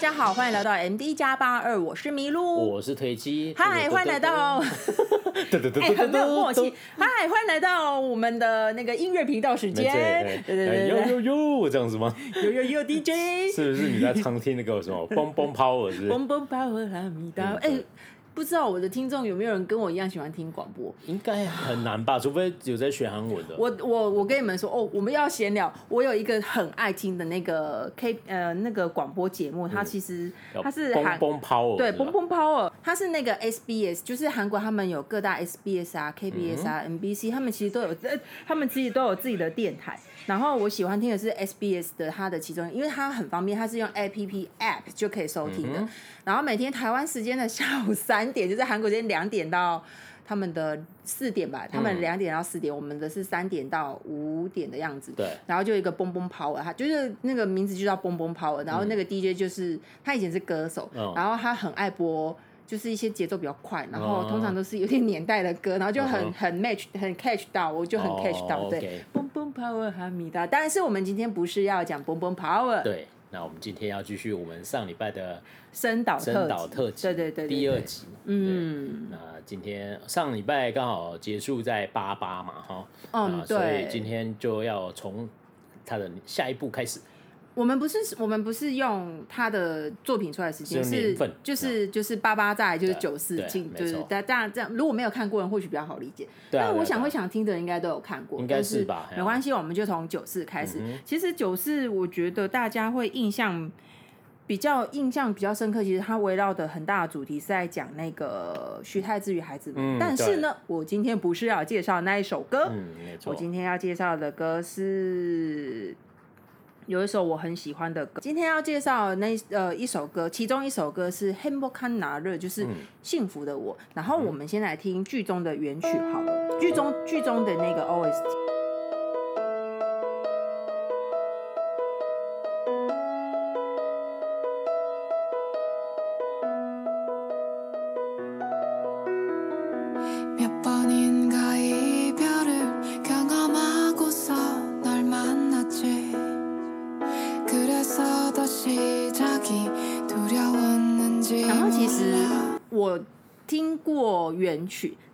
家好，欢迎来到 MD 加八二，我是麋鹿，我是推机，嗨，欢迎来到，哎，很没有默契，嗨，欢迎来到我们的那个音乐频道时间，对对对，呦呦呦，这样子吗？呦呦呦，DJ，是不是你在常听那个什么蹦蹦 power 是？蹦蹦 power 阿弥达，哎。不知道我的听众有没有人跟我一样喜欢听广播？应该很难吧，除非有在学韩文的。我我我跟你们说哦，我们要闲聊。我有一个很爱听的那个 K 呃那个广播节目，它其实它是韩蹦 power 对蹦蹦 power，它是那个 SBS，就是韩国他们有各大 SBS 啊、KBS 啊、MBC，他们其实都有呃，他们其实都有自己的电台。然后我喜欢听的是 SBS 的它的其中，因为它很方便，它是用 APP App 就可以收听的。然后每天台湾时间的下午三点，就是韩国时间两点到他们的四点吧，他们两点到四点，我们的是三点到五点的样子。对。然后就一个蹦蹦 power，他就是那个名字就叫蹦蹦 power。然后那个 DJ 就是他以前是歌手，然后他很爱播。就是一些节奏比较快，然后通常都是有点年代的歌，然后就很很 match 很 catch 到，我就很 catch 到，哦、对。蹦蹦 power 哈密达，但是我们今天不是要讲 boom boom power，对。那我们今天要继续我们上礼拜的深岛深岛特辑，对对对，第二集。嗯，那今天上礼拜刚好结束在八八嘛，哈，嗯，对。所以今天就要从他的下一步开始。我们不是我们不是用他的作品出来的时间是就是就是八八在就是九四进就是大家这样如果没有看过人或许比较好理解，但我想会想听的人应该都有看过，应该是吧？没关系，我们就从九四开始。其实九四我觉得大家会印象比较印象比较深刻，其实它围绕的很大的主题是在讲那个徐太志与孩子们。但是呢，我今天不是要介绍那一首歌，我今天要介绍的歌是。有一首我很喜欢的歌，今天要介绍那呃一首歌，其中一首歌是《Hempukan Nalere》，就是幸福的我。然后我们先来听剧中的原曲，好了，剧中剧中的那个 OST。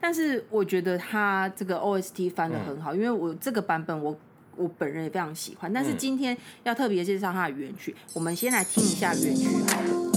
但是我觉得他这个 OST 翻的很好，嗯、因为我这个版本我我本人也非常喜欢。但是今天要特别介绍他的原曲，我们先来听一下原曲好了。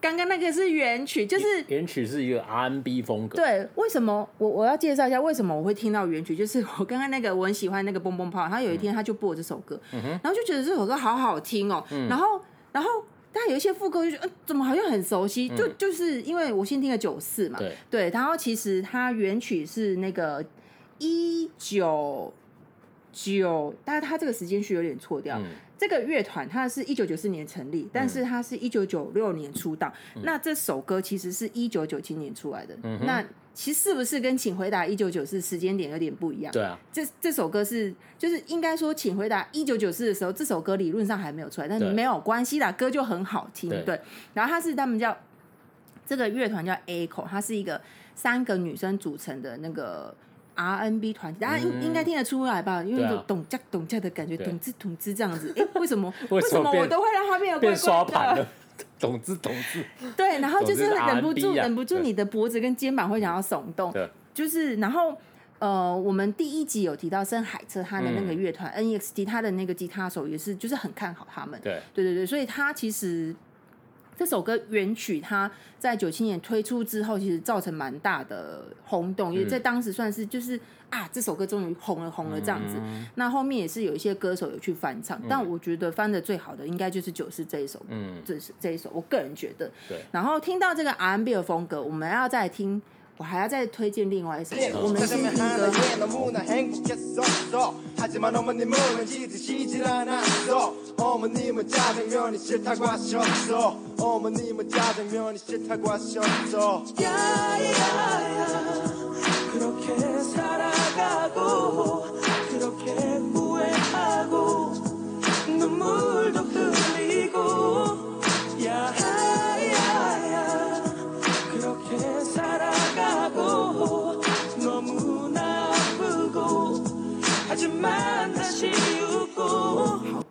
刚刚那个是原曲，就是原曲是一个 R&B 风格。对，为什么我我要介绍一下为什么我会听到原曲？就是我刚刚那个我很喜欢那个蹦蹦炮，他有一天他就播这首歌，嗯、然后就觉得这首歌好好听哦、喔嗯。然后然后但有一些副歌就觉得，呃，怎么好像很熟悉？嗯、就就是因为我先听了九四嘛，对对。然后其实它原曲是那个一九九，但是它这个时间序有点错掉。嗯这个乐团它是一九九四年成立，但是它是一九九六年出道。嗯、那这首歌其实是一九九七年出来的。嗯、那其实是不是跟《请回答一九九四》时间点有点不一样？对啊，这这首歌是就是应该说《请回答一九九四》的时候，这首歌理论上还没有出来，但是没有关系啦，歌就很好听。对，对然后它是他们叫这个乐团叫 Echo，它是一个三个女生组成的那个。R&B 团体，大家应应该听得出来吧？因为就咚加咚加的感觉，咚滋咚滋这样子。哎，为什么？为什么我都会让它变得怪怪的？咚滋咚滋。对，然后就是忍不住，忍不住你的脖子跟肩膀会想要耸动。就是，然后呃，我们第一集有提到深海车，他的那个乐团 NEXT，他的那个吉他手也是，就是很看好他们。对，对对对，所以他其实。这首歌原曲它在九七年推出之后，其实造成蛮大的轰动，因为在当时算是就是啊，这首歌终于红了红了这样子。嗯、那后面也是有一些歌手有去翻唱，嗯、但我觉得翻的最好的应该就是九四这一首，嗯，这是这一首，我个人觉得。对。然后听到这个 R&B 的风格，我们要再听。我还要再推荐另外一首，我们先听歌。好，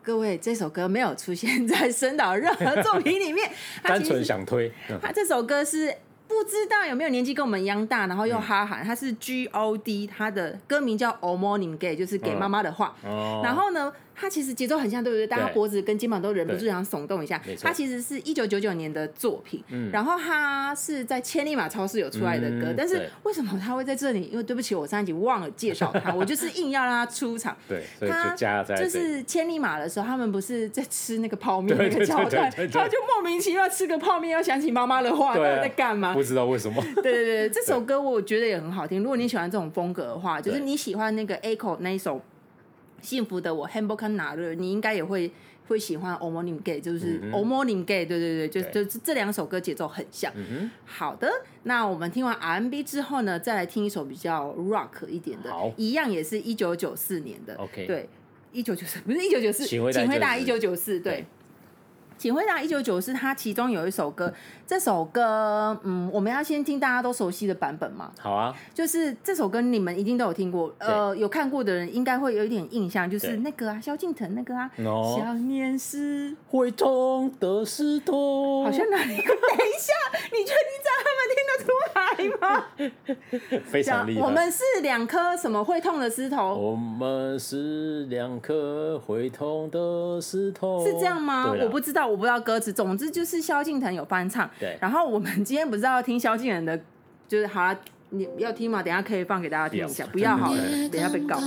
各位，这首歌没有出现在森岛任何作品里面，单纯想推。他这首歌是不知道有没有年纪跟我们一样大，然后又哈韩。他是 G O D，他的歌名叫《All Morning Gay》，就是给妈妈的话。然后呢？它其实节奏很像，对不对？大家脖子跟肩膀都忍不住想耸动一下。它其实是一九九九年的作品，嗯、然后它是在千里马超市有出来的歌。嗯、但是为什么它会在这里？因为对不起，我上一集忘了介绍它，我 就是硬要让它出场。对，所以就加在。就是千里马的时候，他们不是在吃那个泡面那个桥段，他就莫名其妙吃个泡面，要想起妈妈的话，在干嘛？不知道为什么。对对对，这首歌我觉得也很好听。如果你喜欢这种风格的话，就是你喜欢那个 Echo 那一首。幸福的我，Hamburg 纳日，你应该也会会喜欢。o morning gay，就是 o morning gay，对对对，就就是这两首歌节奏很像。好的，那我们听完 RMB 之后呢，再来听一首比较 Rock 一点的，一样也是一九九四年的。OK，对，一九九四不是一九九四，请回答一九九四，对。请回答一九九四，它其中有一首歌，这首歌，嗯，我们要先听大家都熟悉的版本嘛？好啊，就是这首歌你们一定都有听过，呃，有看过的人应该会有一点印象，就是那个啊，萧敬腾那个啊，No 想念是会痛的石头，好像哪里？等一下，你确定这样他们听得出来吗？非常厉害。我们是两颗什么会痛的石头？我们是两颗会痛的石头，是这样吗？我不知道。我不知道歌词，总之就是萧敬腾有翻唱。对，然后我们今天不是要听萧敬腾的，就是好了，你要听吗？等下可以放给大家听一下，不要好了，等下被告。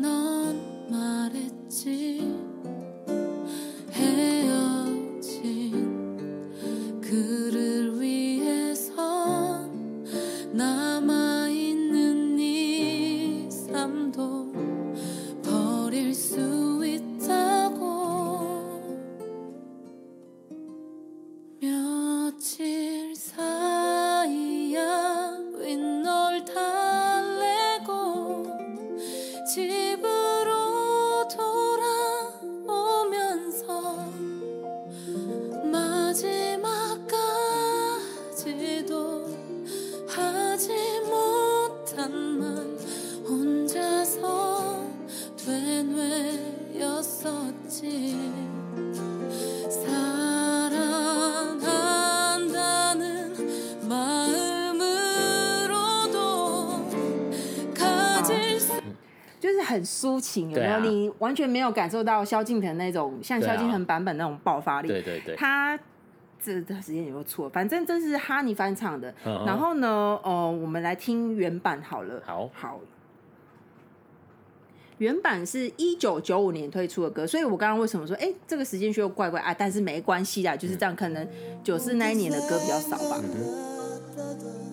넌 말했지. 很抒情，有没有？啊、你完全没有感受到萧敬腾那种像萧敬腾版本那种爆发力。对对对，他这段时间有没有错？反正这是哈尼翻唱的。嗯、然后呢，呃，我们来听原版好了。好，好。原版是一九九五年推出的歌，所以我刚刚为什么说，哎、欸，这个时间序又怪怪啊？但是没关系啦，就是这样。可能九四那一年的歌比较少吧。嗯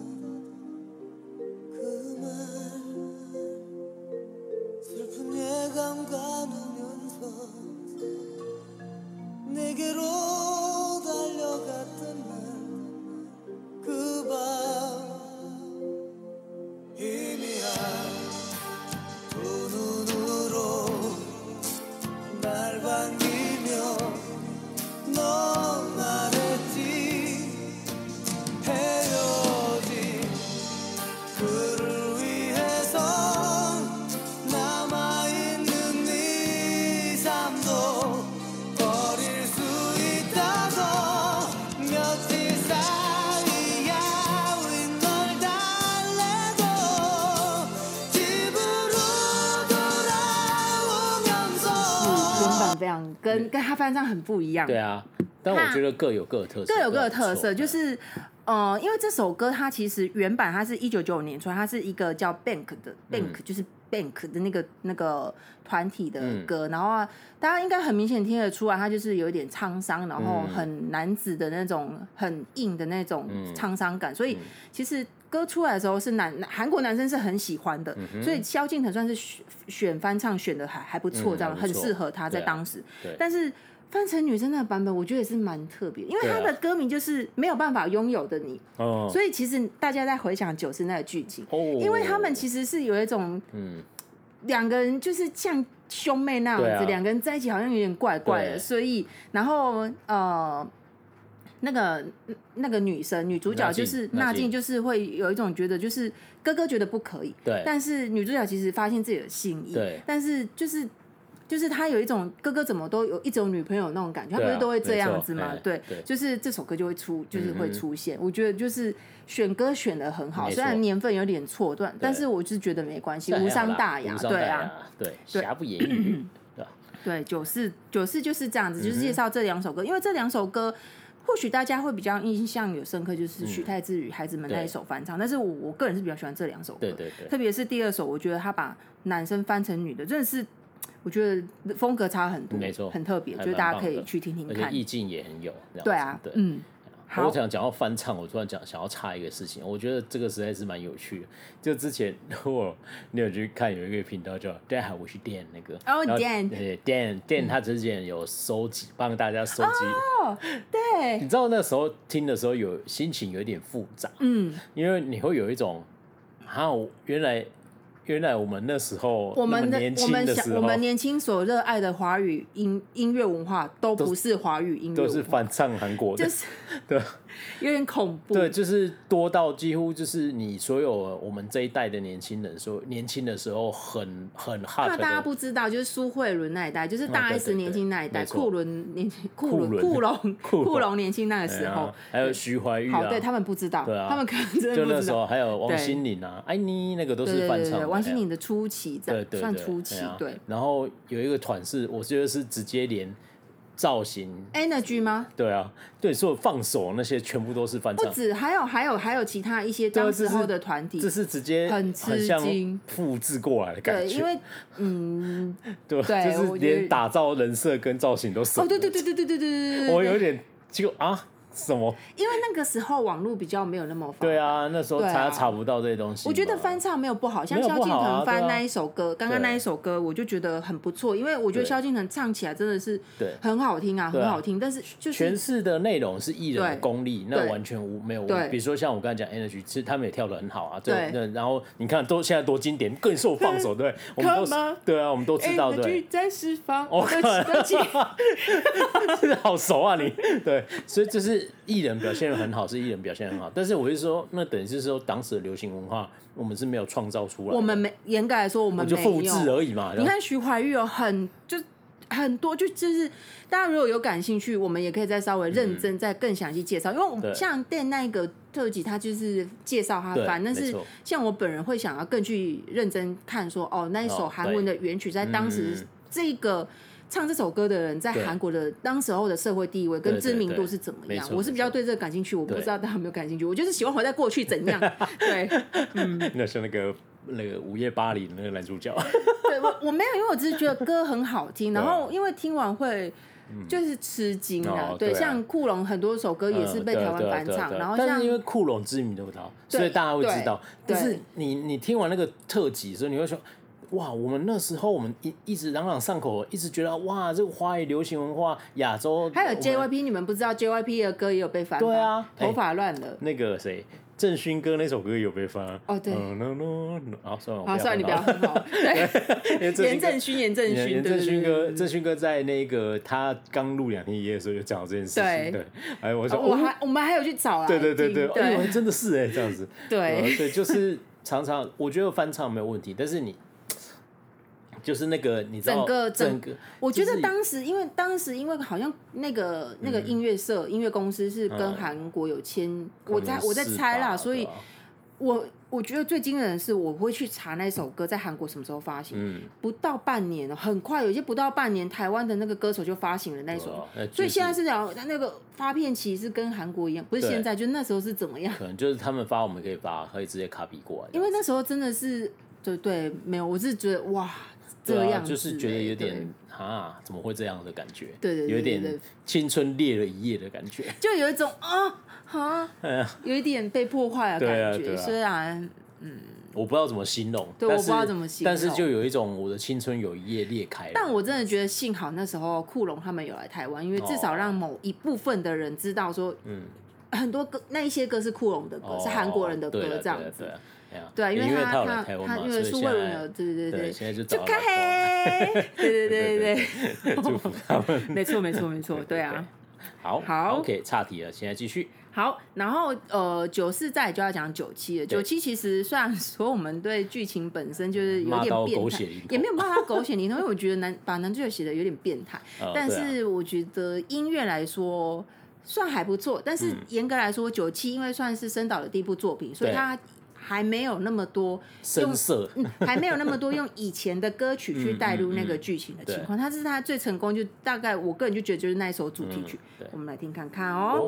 跟跟他翻唱很不一样。对啊，但我觉得各有各的特色，各有各的特色，就是呃，因为这首歌它其实原版它是一九九五年出来，它是一个叫 Bank 的 Bank，就是。Bank 的那个那个团体的歌，嗯、然后啊，大家应该很明显听得出来，它就是有点沧桑，然后很男子的那种很硬的那种沧桑感，嗯、所以其实歌出来的时候是男韩国男生是很喜欢的，嗯、所以萧敬腾算是选选翻唱选的还还不错，这样、嗯、很适合他在当时，啊、但是。翻成女生的版本，我觉得也是蛮特别，因为他的歌名就是没有办法拥有的你，啊、所以其实大家在回想九十那个剧情，哦、因为他们其实是有一种，嗯，两个人就是像兄妹那样子，两、啊、个人在一起好像有点怪怪的，所以然后呃，那个那个女生女主角就是娜静，就是会有一种觉得就是哥哥觉得不可以，对，但是女主角其实发现自己的心意，对，但是就是。就是她有一种哥哥怎么都有一种女朋友那种感觉，他不是都会这样子吗？对，就是这首歌就会出，就是会出现。我觉得就是选歌选的很好，虽然年份有点错断，但是我就是觉得没关系，无伤大雅。对啊，对，瑕不掩瑜。对，对，九四九四就是这样子，就是介绍这两首歌，因为这两首歌或许大家会比较印象有深刻，就是徐太志与孩子们那一首翻唱。但是我我个人是比较喜欢这两首歌，对对对，特别是第二首，我觉得他把男生翻成女的，真的是。我觉得风格差很多，没错，很特别，就是大家可以去听听看，意境也很有。对啊，对，嗯。我想讲到翻唱，我突然讲想要插一个事情，我觉得这个实在是蛮有趣的。就之前 我你有去看有一个频道叫 Dan，我是 Dan 那个哦 Dan，对 Dan Dan 他之前有收集帮大家收集哦，对，你知道那时候听的时候有心情有点复杂，嗯，因为你会有一种啊，原来。原来我们那时候，我们的年我们想我们年轻所热爱的华语音音乐文化都不是华语音乐，都是翻唱韩国的，就是 对。有点恐怖，对，就是多到几乎就是你所有我们这一代的年轻人说，年轻的时候很很怕大家不知道，就是苏慧伦那一代，就是大 S 年轻那一代，库伦年轻，库伦。库龙库龙。年轻那个时候，还有徐怀钰，好，对他们不知道，对啊，他们可能真的就那时候还有王心凌啊，安妮那个都是翻唱，王心凌的初期，对对，算初期，对。然后有一个团是，我觉得是直接连。造型 Energy 吗？对啊，对，所有放手那些全部都是翻唱。不止，还有还有还有其他一些当时候的团体，这是直接很吃惊复制过来的感觉。对，因为嗯，对，就是连打造人设跟造型都是。哦，对对对对对对对对对，我有点就啊。什么？因为那个时候网络比较没有那么发达。对啊，那时候查查不到这些东西。我觉得翻唱没有不好，像萧敬腾翻那一首歌，刚刚那一首歌，我就觉得很不错，因为我觉得萧敬腾唱起来真的是很好听啊，很好听。但是就是诠释的内容是艺人的功力，那完全无没有问题。比如说像我刚才讲 Energy，其实他们也跳的很好啊。对，然后你看都现在多经典，更受放手，对，我们都对啊，我们都知道对。在释放，我靠，好熟啊你。对，所以就是艺人表现。很好，是艺人表现很好，但是我是说，那等于是说，当时的流行文化，我们是没有创造出来。我们没严格来说，我们就复制而已嘛。你看徐怀钰有很就很多，就就是大家如果有感兴趣，我们也可以再稍微认真再更详细介绍。嗯、因为我们像电那个特辑，他就是介绍他翻，但是像我本人会想要更去认真看说，哦，那一首韩文的原曲在当时这个。唱这首歌的人在韩国的当时候的社会地位跟知名度是怎么样？我是比较对这个感兴趣，我不知道大家有没有感兴趣。我就是喜欢活在过去怎样？对，嗯，那是那个那个午夜巴黎的那个男主角。对，我我没有，因为我只是觉得歌很好听，然后因为听完会就是吃惊啊。对，像酷龙很多首歌也是被台湾翻唱，然后像因为酷龙知名度高，所以大家会知道。但是你你听完那个特辑所以你会说。哇，我们那时候我们一一直朗朗上口，一直觉得哇，这个华语流行文化亚洲。还有 JYP，你们不知道 JYP 的歌也有被翻？对啊，头发乱了。那个谁，郑勋哥那首歌有被翻。哦，对。好，算了，好，算了，你不要。对，严正勋，严正勋，严正勋哥，郑勋哥在那个他刚录两天一夜的时候就讲这件事情。对。哎，我说，我还我们还有去找啊。对对对对，哎，真的是哎，这样子。对。对，就是常常我觉得翻唱没有问题，但是你。就是那个，你知道，整个整个，我觉得当时，因为当时因为好像那个那个音乐社、音乐公司是跟韩国有签，我在我在猜啦，所以，我我觉得最惊人的是，我会去查那首歌在韩国什么时候发行，嗯，不到半年，很快，有些不到半年，台湾的那个歌手就发行了那首，所以现在是讲他那个发片期是跟韩国一样，不是现在，就那时候是怎么样？可能就是他们发，我们可以发，可以直接 copy 过来。因为那时候真的是，对对，没有，我是觉得哇，这样、啊、就是觉得有点啊，怎么会这样的感觉？对对，对，有点青春裂了一夜的感觉，就有一种啊啊，有一点被破坏的感觉，虽然嗯。我不知道怎么形容，对，我不知道怎么形容，但是就有一种我的青春有一页裂开了。但我真的觉得幸好那时候库龙他们有来台湾，因为至少让某一部分的人知道说，嗯，很多歌那一些歌是库龙的歌，哦、是韩国人的歌这样子。因为他他他因为苏慧伦有，对对对，现在就找开黑，对对对对对，祝福他们。没错没错没错，对啊。好，好，OK，岔题了，现在继续。好，然后呃，九四再就要讲九七了。九七其实虽然说我们对剧情本身就是有点变态，也没有办法狗血淋头，因为我觉得男把男主角写的有点变态。呃、但是我觉得音乐来说算还不错。但是严格来说，九七因为算是深岛的第一部作品，所以他还没有那么多用色，嗯，还没有那么多用以前的歌曲去带入那个剧情的情况。他、嗯嗯嗯、是他最成功，就大概我个人就觉得就是那一首主题曲。嗯、我们来听看看哦。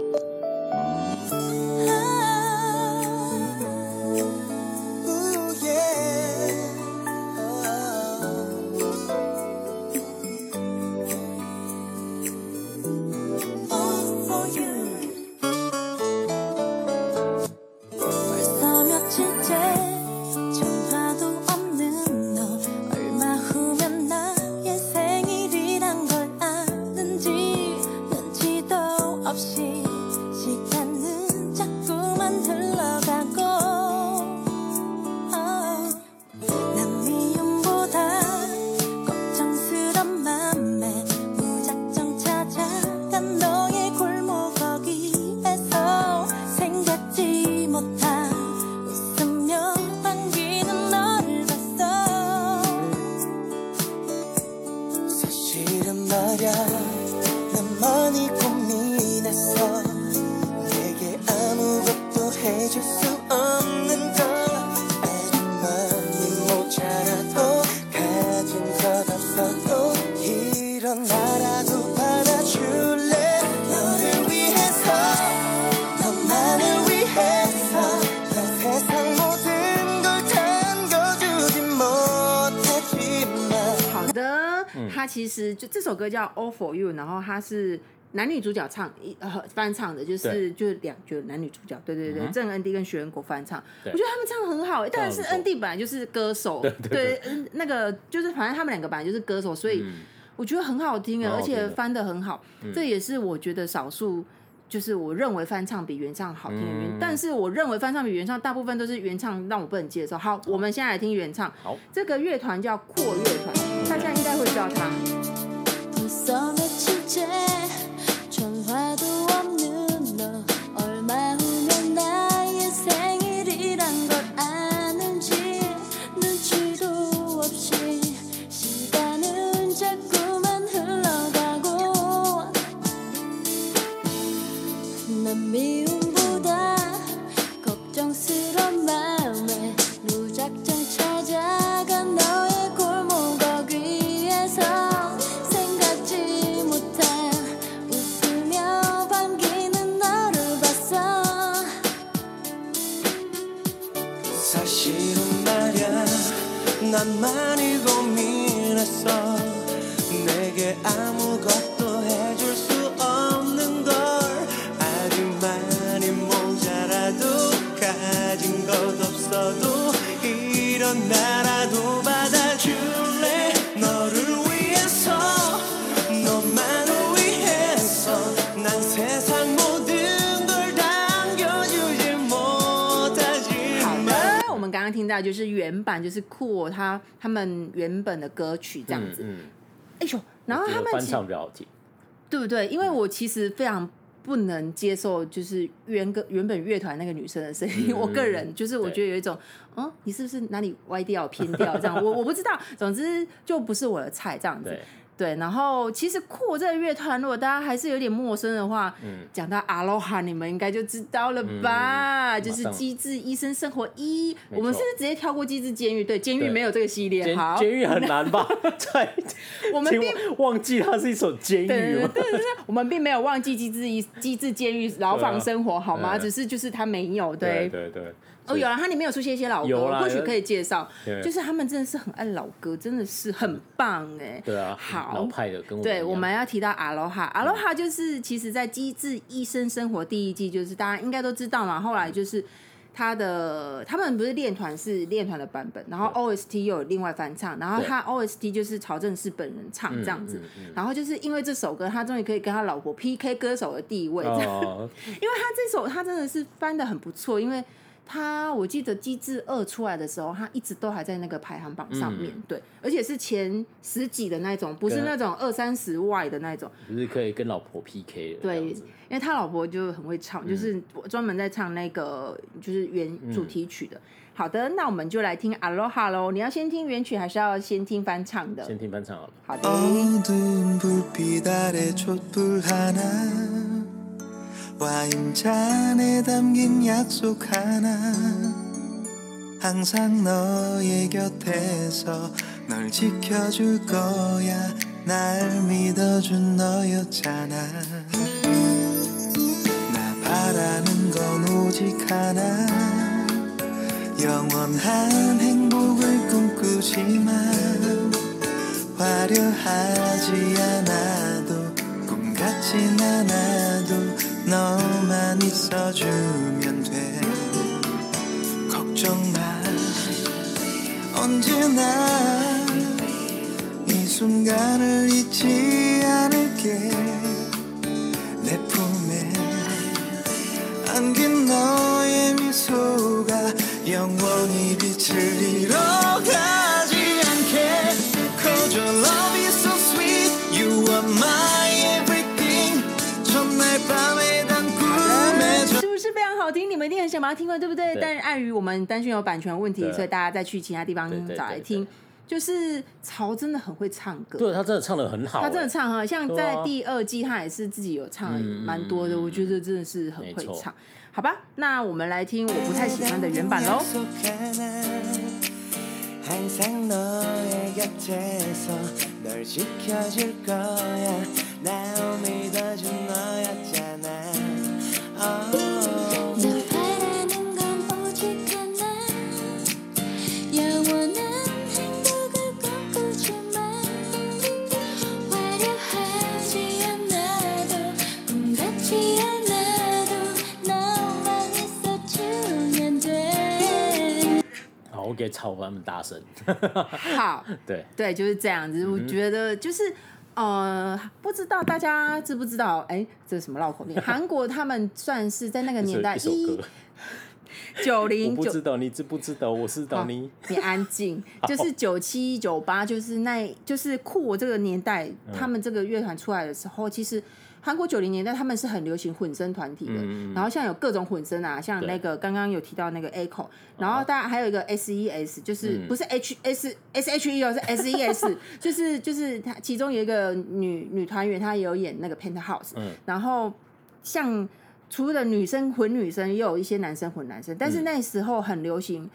实就这首歌叫《All for You》，然后它是男女主角唱一呃翻唱的，就是就是两就男女主角，对对对，郑恩地跟徐仁国翻唱，我觉得他们唱的很好，但是恩地本来就是歌手，对，那个就是反正他们两个本来就是歌手，所以我觉得很好听啊，而且翻的很好，这也是我觉得少数。就是我认为翻唱比原唱好听的原因，嗯、但是我认为翻唱比原唱大部分都是原唱让我不能接受。好，我们现在来听原唱。好，这个乐团叫阔乐团，大家应该会知道他。听原版，就是酷我他他们原本的歌曲这样子。嗯，哎、嗯、呦，然后他们翻唱比较好听，对不对？因为我其实非常不能接受，就是原歌原本乐团那个女生的声音。嗯、我个人就是我觉得有一种，嗯，嗯，你是不是哪里歪掉偏掉这样？我我不知道，总之就不是我的菜这样子。对，然后其实酷这个乐团，如果大家还是有点陌生的话，嗯，讲到阿罗哈，你们应该就知道了吧？嗯、就是《机智医生生活一》，我们是不是直接跳过《机智监狱》？对，监狱没有这个系列。好，监狱很难吧？对我们并忘记它是一首监狱。对对对，我们并没有忘记机智医机智监狱牢房生活，好吗？只是就是它没有，对对对。哦，有了，它里面有出现一些老歌，或许可以介绍。就是他们真的是很爱老歌，真的是很棒哎。对啊，好老派的，跟我对，我们要提到阿罗哈，阿罗哈就是其实在《机智医生生活》第一季，就是大家应该都知道嘛。后来就是他的他们不是练团是练团的版本，然后 OST 又有另外翻唱，然后他 OST 就是曹正奭本人唱这样子。然后就是因为这首歌，他终于可以跟他老婆 PK 歌手的地位。因为他这首他真的是翻的很不错，因为。他我记得《机智二》出来的时候，他一直都还在那个排行榜上面，嗯、对，而且是前十几的那种，不是那种二三十外的那种，就是可以跟老婆 PK 的。对，因为他老婆就很会唱，嗯、就是专门在唱那个就是原主题曲的。嗯、好的，那我们就来听《Aloha》喽。你要先听原曲，还是要先听翻唱的？先听翻唱好了。好的。 와인잔에 담긴 약속 하나 항상 너의 곁에서 널 지켜줄 거야 날 믿어준 너였잖아 나 바라는 건 오직 하나 영원한 행복을 꿈꾸지만 화려하지 않아도 꿈같진 않아도 너만 있어주면 돼 걱정 마 언제나 이 순간을 잊지 않을게 내 품에 안긴 너의 미소가 영원히 빛을 잃어가 好听，你们一定很想把它听完，对不对？对，但是碍于我们单讯有版权问题，所以大家再去其他地方找来听。就是曹真的很会唱歌，对，他真的唱的很好，他真的唱哈，像在第二季他也是自己有唱蛮多的，嗯、我觉得真的是很会唱。好吧，那我们来听我不太喜欢的原版喽。给吵他们大声，好，对对，就是这样子。我觉得就是呃，不知道大家知不知道？哎，这是什么绕口令？韩国他们算是在那个年代一 九零九，不知道你知不知道？我知道你，你安静。就是九七九八，就是那，就是酷我这个年代，他们这个乐团出来的时候，其实。韩国九零年代他们是很流行混声团体的，嗯、然后像有各种混声啊，像那个刚刚有提到那个 Echo，然后大家还有一个 S E S，就是不是 H S S H E 哦，是 S E S，就是就是他其中有一个女女团员，她也有演那个 Penthouse，嗯、然后像除了女生混女生，也有一些男生混男生，但是那时候很流行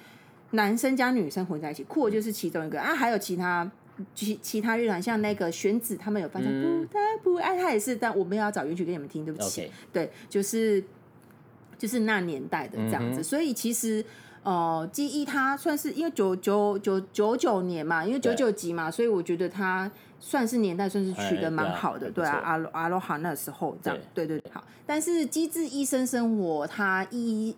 男生加女生混在一起，酷就是其中一个啊，还有其他。其其他乐团像那个玄子，他们有翻唱，不得不爱他也是，但我没有要找原曲给你们听，对不起。对，就是就是那年代的这样子，嗯、所以其实呃，GE 他算是因为九九九九九年嘛，因为九九级嘛，所以我觉得他算是年代算是取得蛮好的，哎、对啊，阿罗阿罗哈那时候这样，对。对对，好。但是机智医生生活他一。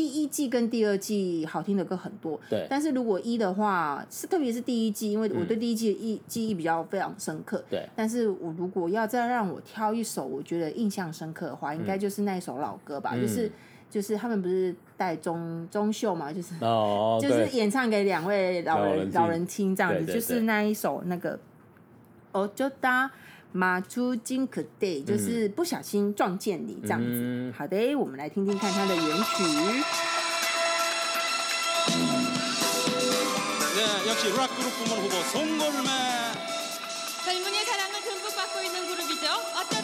第一季跟第二季好听的歌很多，对。但是如果一的话，是特别是第一季，因为我对第一季的记记忆比较非常深刻，对。但是我如果要再让我挑一首我觉得印象深刻的话，应该就是那一首老歌吧，就是就是他们不是带中中秀嘛，就是 就是演唱给两位老人老人听这样子，就是那一首那个哦就哒。马出金可对，就是不小心撞见你这样子。嗯、好的，我们来听听看它的原曲。 젊은이의 사랑을 듬뿍 받고 있는 그룹이죠. 어쩌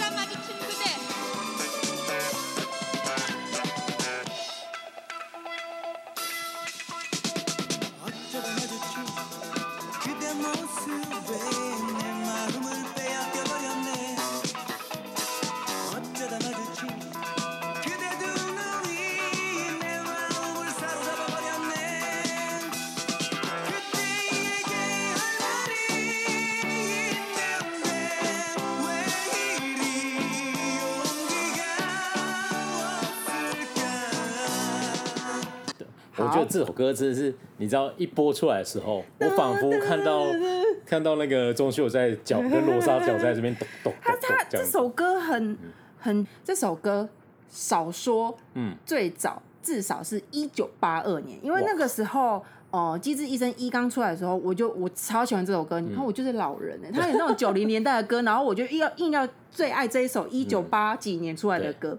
这首歌真的是，你知道一播出来的时候，我仿佛看到看到那个钟秀在脚跟罗莎脚在这边咚咚他他这首歌很很，这首歌少说，嗯，最早至少是一九八二年，因为那个时候。哦，《机智医生一》刚出来的时候，我就我超喜欢这首歌。你看，我就是老人哎、欸，他有那种九零年代的歌，然后我就硬要硬要最爱这一首一九八几年出来的歌。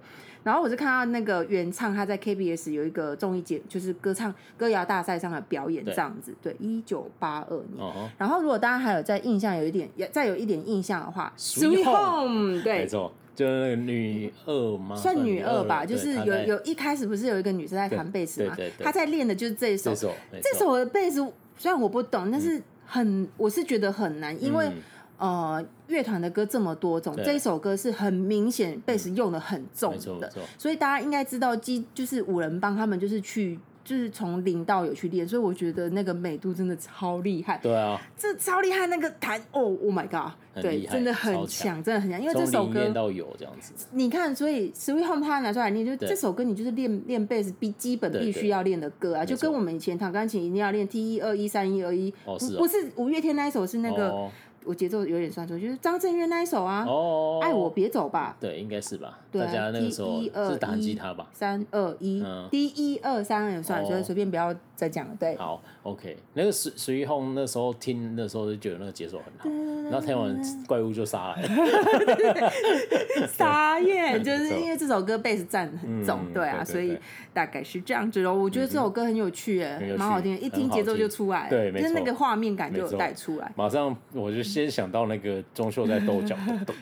然后我是看到那个原唱，他在 KBS 有一个综艺节，就是歌唱歌谣大赛上的表演这样子。对，一九八二年。哦、然后如果大家还有在印象有一点，再有一点印象的话 Sweet Home 对，没错，就是那个女二吗？算女二吧，就是有有有一开始不是有一个女生在弹贝斯嘛，对对对对她在练的就是这一首。这首，的贝斯虽然我不懂，但是很，嗯、我是觉得很难，因为。嗯呃，乐团的歌这么多种，这一首歌是很明显贝斯用的很重的，所以大家应该知道，基就是五人帮他们就是去。就是从零到有去练，所以我觉得那个美度真的超厉害。对啊，这超厉害，那个弹哦，Oh my god，对，真的很强，真的很强。因为这首歌练到有这样子。你看，所以 Sweet Home 他拿出来练，就这首歌你就是练练贝斯必基本必须要练的歌啊，就跟我们以前弹钢琴一定要练 T 一二一三一二一，不不是五月天那一首是那个。哦我节奏有点算错，就是张震岳那一首啊，哦，爱我别走吧，对，应该是吧？对，大家那个时候是弹吉他吧？三二一，第一二三也算，所以随便不要再讲了。对，好，OK，那个随随后那时候听那时候就觉得那个节奏很好，然后听完怪物就杀来了，傻眼，就是因为这首歌贝斯占很重，对啊，所以大概是这样子喽。我觉得这首歌很有趣，哎，蛮好听，一听节奏就出来，对，就是那个画面感就有带出来，马上我就。先想到那个钟秀在抖脚，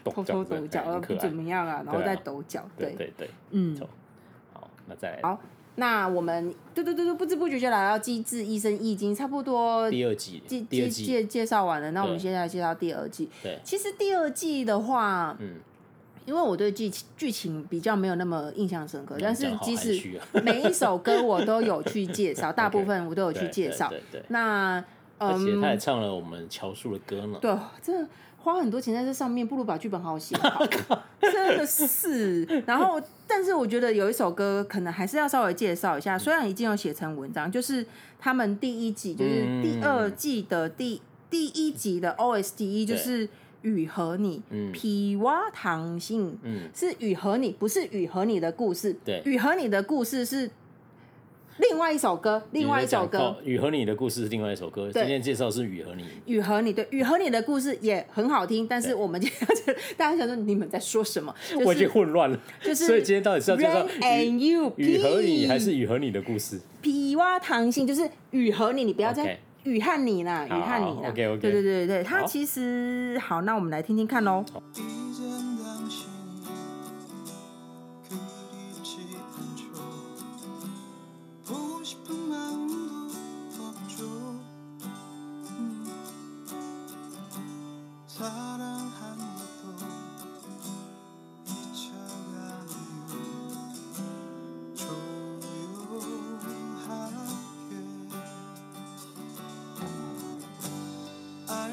偷偷抖脚，不怎么样啊，然后再抖脚，对对对，嗯，好，那再来，好，那我们对对对对，不知不觉就来到《机智医生》已经差不多第二季，介介介介绍完了，那我们现在来介绍第二季。对，其实第二季的话，嗯，因为我对剧剧情比较没有那么印象深刻，但是即使 每一首歌我都有去介绍，大部分我都有去介绍，那。而且他还唱了我们乔数的歌呢。对，真的花很多钱在这上面，不如把剧本好好写好。真的是。然后，但是我觉得有一首歌可能还是要稍微介绍一下，虽然已经有写成文章，就是他们第一季，就是第二季的第第一集的 OST，就是雨和你，皮蛙糖心，是雨和你，不是雨和你的故事。对，雨和你的故事是。另外一首歌，另外一首歌，《雨和你的故事》是另外一首歌。今天介绍是《雨和你》。雨和你，对，《雨和你的故事》也很好听，但是我们今天 大家想说你们在说什么？我已经混乱了。就是，所以今天到底是要介绍《雨雨和你》还是《雨和你的故事》？皮蛙糖心就是雨和你，你不要再雨和你啦，雨和你啦。OK OK。对对对对，它其实好，那我们来听听看喽。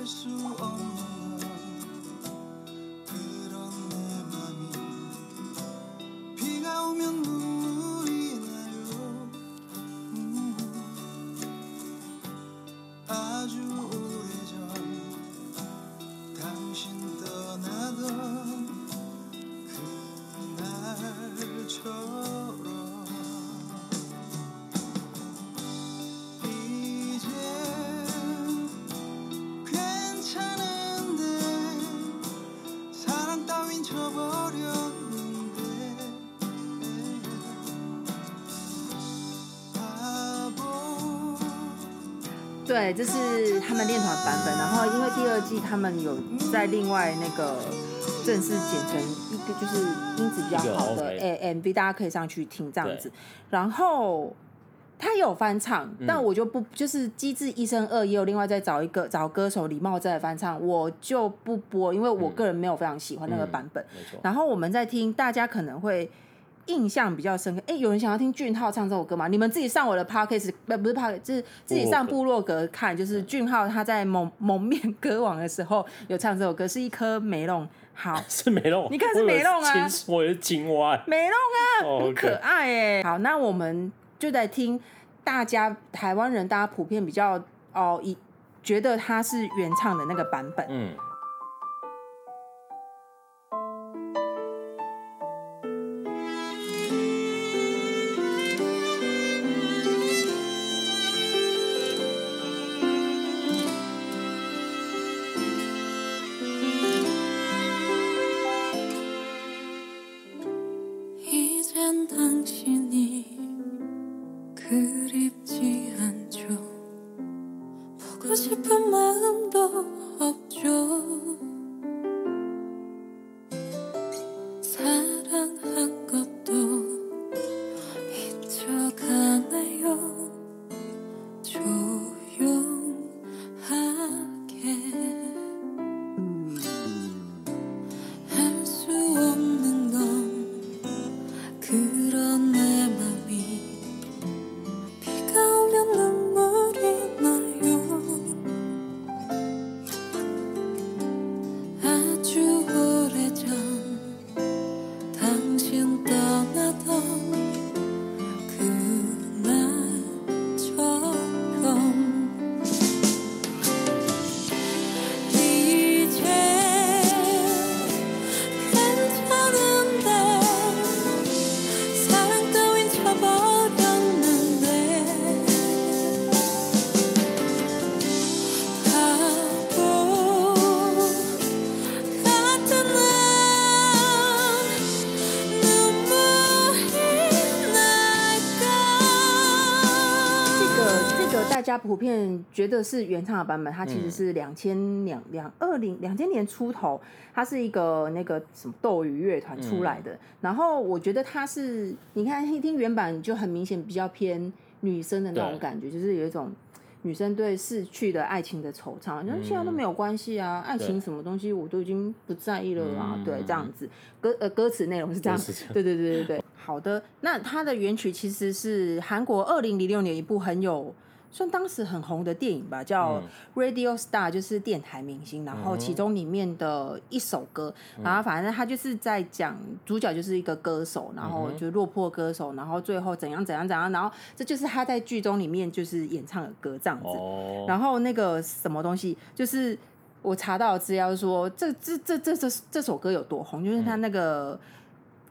su amor. 对，这是他们练团版本。然后因为第二季他们有在另外那个正式剪成一个就是音质比较好的 A MV，大家可以上去听这样子。然后他也有翻唱，但我就不就是《机智医生二》也有另外再找一个找歌手李茂在翻唱，我就不播，因为我个人没有非常喜欢那个版本。然后我们在听，大家可能会。印象比较深刻，哎、欸，有人想要听俊浩唱这首歌吗？你们自己上我的 podcast，不不是 podcast，就是自己上部落格。看，就是俊浩他在蒙蒙面歌王的时候有唱这首歌，是一颗梅龙，好，是梅龙，你看是梅龙啊，我是青蛙，梅龙啊，oh. 很可爱哎，好，那我们就在听大家台湾人，大家普遍比较哦，一觉得他是原唱的那个版本，嗯。家普遍觉得是原唱的版本，它其实是两千两两二零两千年出头，它是一个那个什么斗鱼乐团出来的。嗯、然后我觉得它是，你看一听原版就很明显比较偏女生的那种感觉，就是有一种女生对逝去的爱情的惆怅，那、嗯、现在都没有关系啊，爱情什么东西我都已经不在意了啊，对，对，这样子。歌呃歌词内容是这样，对对对对对。好的，那它的原曲其实是韩国二零零六年一部很有。算当时很红的电影吧，叫《Radio Star》，就是电台明星。然后其中里面的一首歌，然后反正他就是在讲主角就是一个歌手，然后就落魄歌手，然后最后怎样怎样怎样，然后这就是他在剧中里面就是演唱的歌这样子。然后那个什么东西，就是我查到资料说，这这这这这这首歌有多红，就是他那个。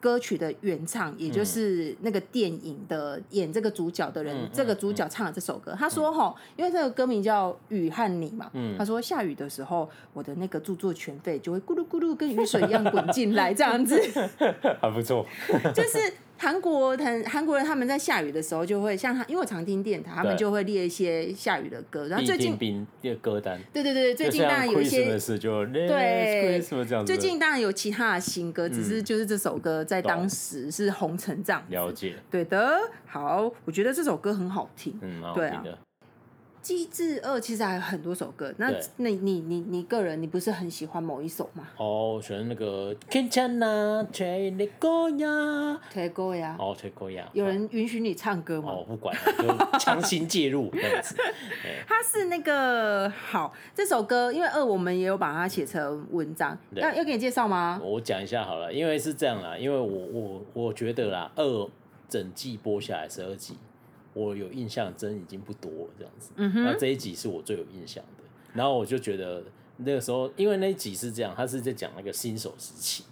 歌曲的原唱，也就是那个电影的演这个主角的人，嗯、这个主角唱了这首歌，嗯、他说：“哈，因为这个歌名叫《雨和你》嘛，嗯、他说下雨的时候，我的那个著作权费就会咕噜咕噜跟雨水一样滚进来，这样子，还不错，就是。”韩国很韩国人，他们在下雨的时候就会像他，因为我常听电台，他们就会列一些下雨的歌。然后最近冰列歌单，对对对，最近当然有一些对，最近当然有其他的新歌，只是就是这首歌在当时是红成这样。了解，对的，好，我觉得这首歌很好听，嗯，对啊。《机智二》其实还有很多首歌，那那你你你个人你不是很喜欢某一首吗？哦，喜欢那个《Ketana》《Tegoya》《Tegoya》哦，《Tegoya》有人允许你唱歌吗？哦，不管，强行介入 这样子。他是那个好这首歌，因为二我们也有把它写成文章，要要给你介绍吗？我讲一下好了，因为是这样啦，因为我我我觉得啦，二整季播下来十二集。我有印象，真已经不多了，这样子。嗯哼。那这一集是我最有印象的，然后我就觉得那个时候，因为那一集是这样，他是在讲那个新手时期。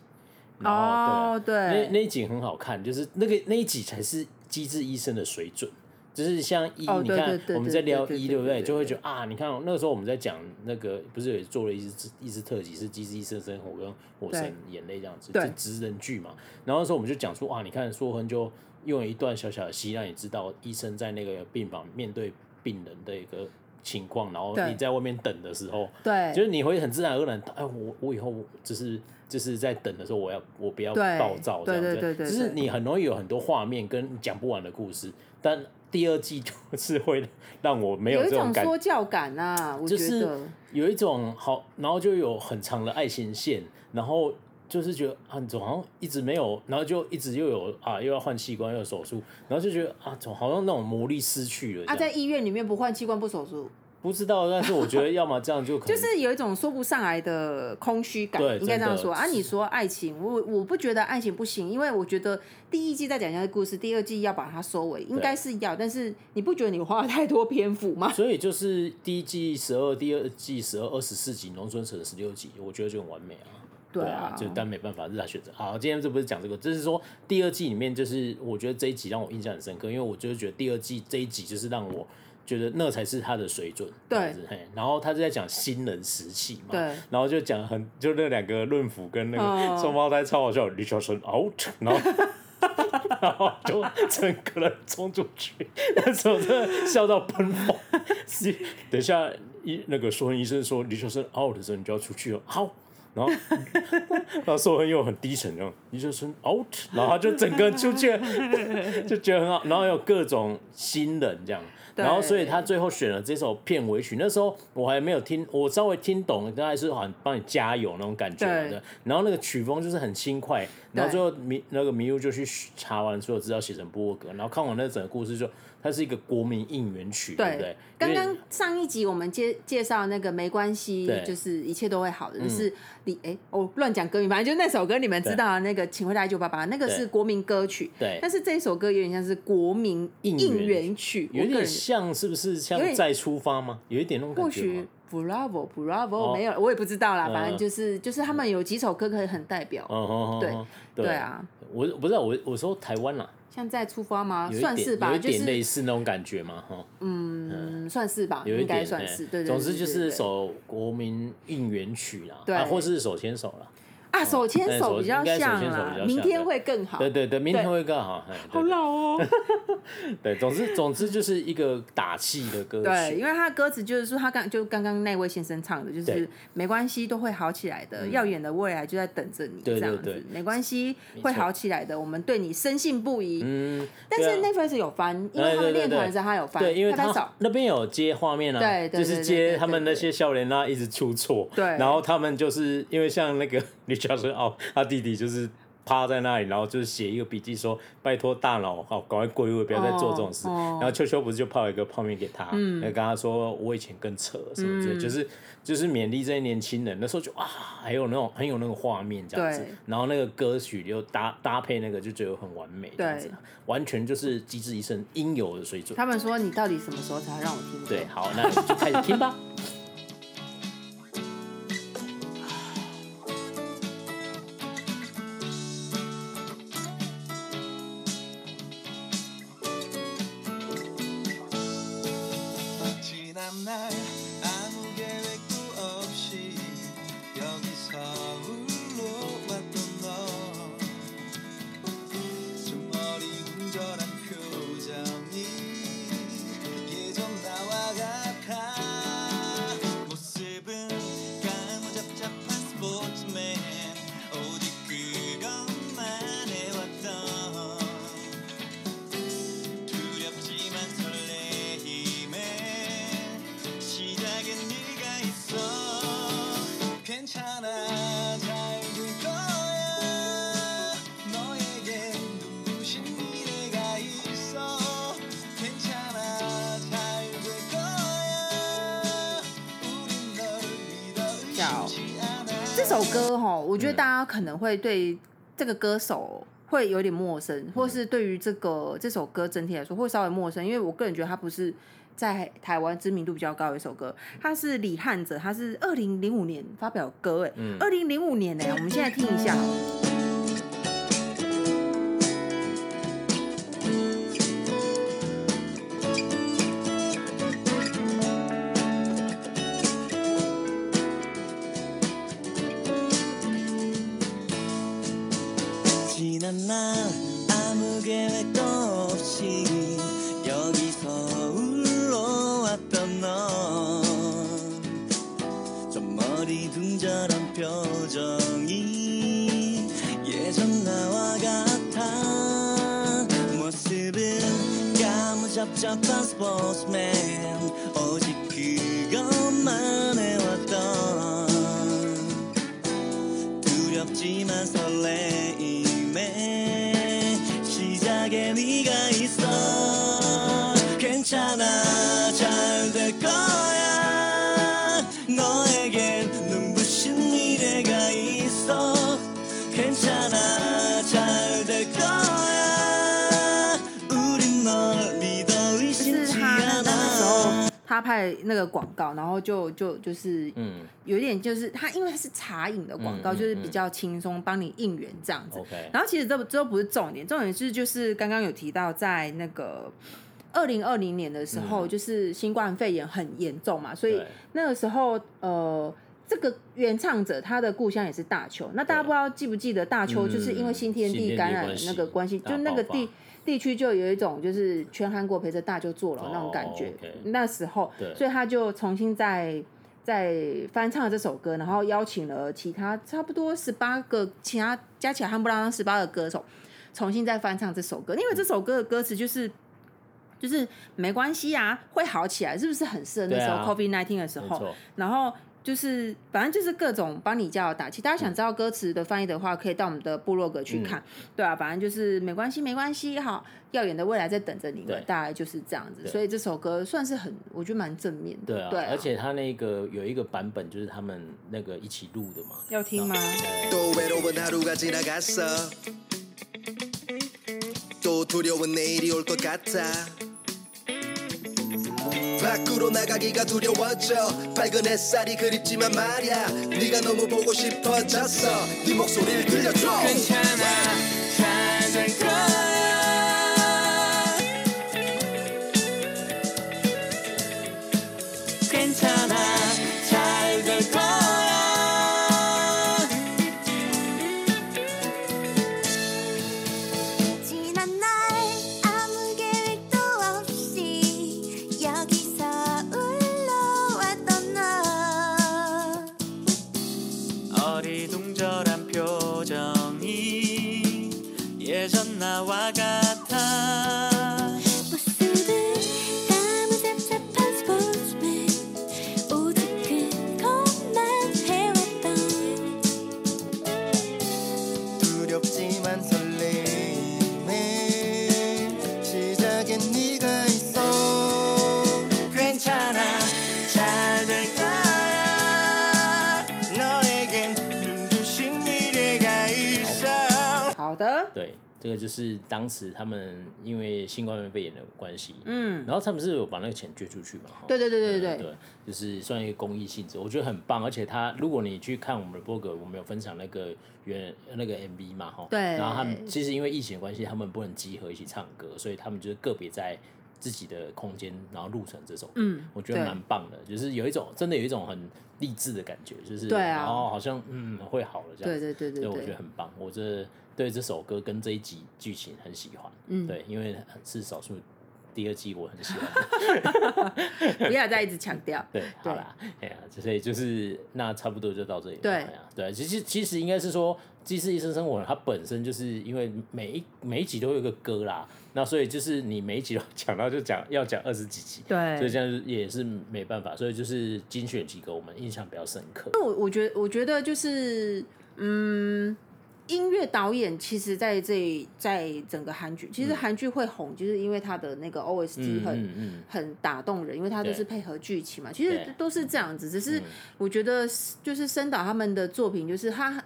哦，对。那那一集很好看，就是那个那一集才是机智医生的水准，就是像一，你看我们在聊一，对不对？就会觉得啊，你看那个时候我们在讲那个，不是也做了一支一支特辑，是机智医生生活跟火神眼泪这样子，就职人剧嘛。然后那时候我们就讲说啊，你看硕亨就。用一段小小的戏，让你知道医生在那个病房面对病人的一个情况，然后你在外面等的时候，对，就是你会很自然而然，哎，我我以后就是就是在等的时候，我要我不要暴躁这样子，对对对对对。就是你很容易有很多画面跟讲不完的故事，但第二季就是会让我没有一种说教感啊，我就是。有一种好，然后就有很长的爱情线，然后就是觉得啊，总好像一直没有，然后就一直又有啊，又要换器官，又有手术，然后就觉得啊，总好像那种魔力失去了。啊，在医院里面不换器官不手术，不知道，但是我觉得要么这样就可能就是有一种说不上来的空虚感，对应该这样说啊。你说爱情，我我不觉得爱情不行，因为我觉得第一季在讲一下故事，第二季要把它收尾，应该是要，但是你不觉得你花了太多篇幅吗？所以就是第一季十二，第二季十二，二十四集，农村扯十六集，我觉得就很完美啊。对啊，就但没办法，是他选择。好，今天这不是讲这个，就是说第二季里面，就是我觉得这一集让我印象很深刻，因为我就是觉得第二季这一集就是让我觉得那才是他的水准。对，嘿，然后他就在讲新人时期嘛，对，然后就讲很就那两个论辅跟那个双胞胎超好笑，李小生 out，然后 然后就整个人冲出去，那时候真的笑到喷火。等一下医那个说医生说李小生 out 的时候，你就要出去了，好。然后，然后说又很低沉，这样你就说 out，然后他就整个人出去，就觉得很好。然后有各种新人这样，然后所以他最后选了这首片尾曲。那时候我还没有听，我稍微听懂，大概是好像帮你加油那种感觉的。然后那个曲风就是很轻快，然后最后迷那个迷雾就去查完所有资料写成部落格，然后看完那整个故事就。它是一个国民应援曲，对，对不对？刚刚上一集我们介介绍那个没关系，就是一切都会好的，就是你哎，我乱讲歌名，反正就那首歌，你们知道那个，请回答一九八八，那个是国民歌曲，对。但是这一首歌有点像是国民应援曲，有点像是不是像再出发吗？有一点那种感觉。或许 Bravo Bravo 没有，我也不知道啦。反正就是就是他们有几首歌可以很代表，对对啊。我不知道，我我说台湾啦。像在出发吗？算是吧，有一点类似那种感觉嘛，哈。嗯，算是吧，应该算是。对对。总之就是首国民应援曲啦，对，或是手牵手啦。啊，手牵手比较像啦，明天会更好。对对对，明天会更好。好老哦。对，总之总之就是一个打气的歌曲。对，因为他的歌词就是说，他刚就刚刚那位先生唱的，就是没关系，都会好起来的，耀眼的未来就在等着你，这样子。没关系，会好起来的，我们对你深信不疑。嗯。但是 Netflix 有翻，因为他们练团的时候他有翻，对，因为他那边有接画面啊，对，就是接他们那些笑脸啊，一直出错。对。然后他们就是因为像那个。李小生哦，他弟弟就是趴在那里，然后就是写一个笔记说：“拜托大脑好，赶快归位，不要再做这种事。”然后秋秋不是就泡一个泡面给他，嗯，跟他说：“我以前更扯什么之类，就是就是勉励这些年轻人。”那时候就啊，还有那种很有那个画面这样子，然后那个歌曲又搭搭配那个，就觉得很完美，这样子，完全就是机智医生应有的水准。他们说：“你到底什么时候才让我听？”对，好，那就开始听吧。会对这个歌手会有点陌生，或是对于这个这首歌整体来说会稍微陌生，因为我个人觉得它不是在台湾知名度比较高的一首歌，它是李汉哲，他是二零零五年发表歌，哎，二零零五年哎，我们现在听一下。后就就就是嗯。有一点就是他因为他是茶饮的广告，嗯嗯就是比较轻松，帮你应援这样子。然后其实这这都不是重点，重点是就是刚刚有提到在那个二零二零年的时候，就是新冠肺炎很严重嘛，所以那个时候呃。这个原唱者他的故乡也是大邱，那大家不知道记不记得大邱，就是因为新天地感染的那个关系，嗯就那个地地区就有一种就是全韩国陪着大舅坐牢那种感觉。那时候，所以他就重新再再翻唱了这首歌，然后邀请了其他差不多十八个其他加起来汉不拉当十八个歌手，重新再翻唱这首歌。因为这首歌的歌词就是就是没关系啊，会好起来，是不是很适合那时候对啊 COVID nineteen 的时候？然后就是反正就是各种帮你加油打气。大家想知道歌词的翻译的话，可以到我们的部落格去看。对啊，反正就是没关系，没关系，好，耀眼的未来在等着你们，大概就是这样子。所以这首歌算是很，我觉得蛮正面的。对啊，对啊而且他那个有一个版本就是他们那个一起录的嘛，要听吗？ 밖으로 나가기가 두려워져. 밝은 햇살이 그립지만 말야 네가 너무 보고 싶어졌어. 네 목소리를 들려줘. 괜찮아 好的，对，这个就是当时他们因为新冠肺炎的关系，嗯，然后他们是有把那个钱捐出去嘛？哈对对对对对就是算一个公益性质，我觉得很棒。而且他，如果你去看我们的博客，我们有分享那个原那个 MV 嘛，哈，对然后他们其实因为疫情的关系，他们不能集合一起唱歌，所以他们就是个别在自己的空间，然后录成这首。嗯我觉得对蛮棒的，就是有一种真的有一种很励志的感觉，就是对啊然后好像嗯会好了这样子。对对对对对我觉得很棒。我这对这首歌跟这一集剧情很喜欢，嗯对，因为是少数第二季我很喜欢。不要再一直强调。对，好啦，哎呀，所以就是那差不多就到这里了。对哎呀对，其实其实应该是说《机智医生生活》它本身就是因为每一每一集都有一个歌啦，那所以就是你每一集都 讲到就讲要讲二十几集，对所以这样也是没办法，所以就是精选几个我们印象比较深刻。那我我觉得我觉得就是嗯，音乐导演其实在这在整个韩剧，其实韩剧会红，就是因为他的那个 OST 很、嗯嗯。很打动人，因为他都是配合剧情嘛，其实都是这样子。只是嗯。我觉得就是深导他们的作品，就是他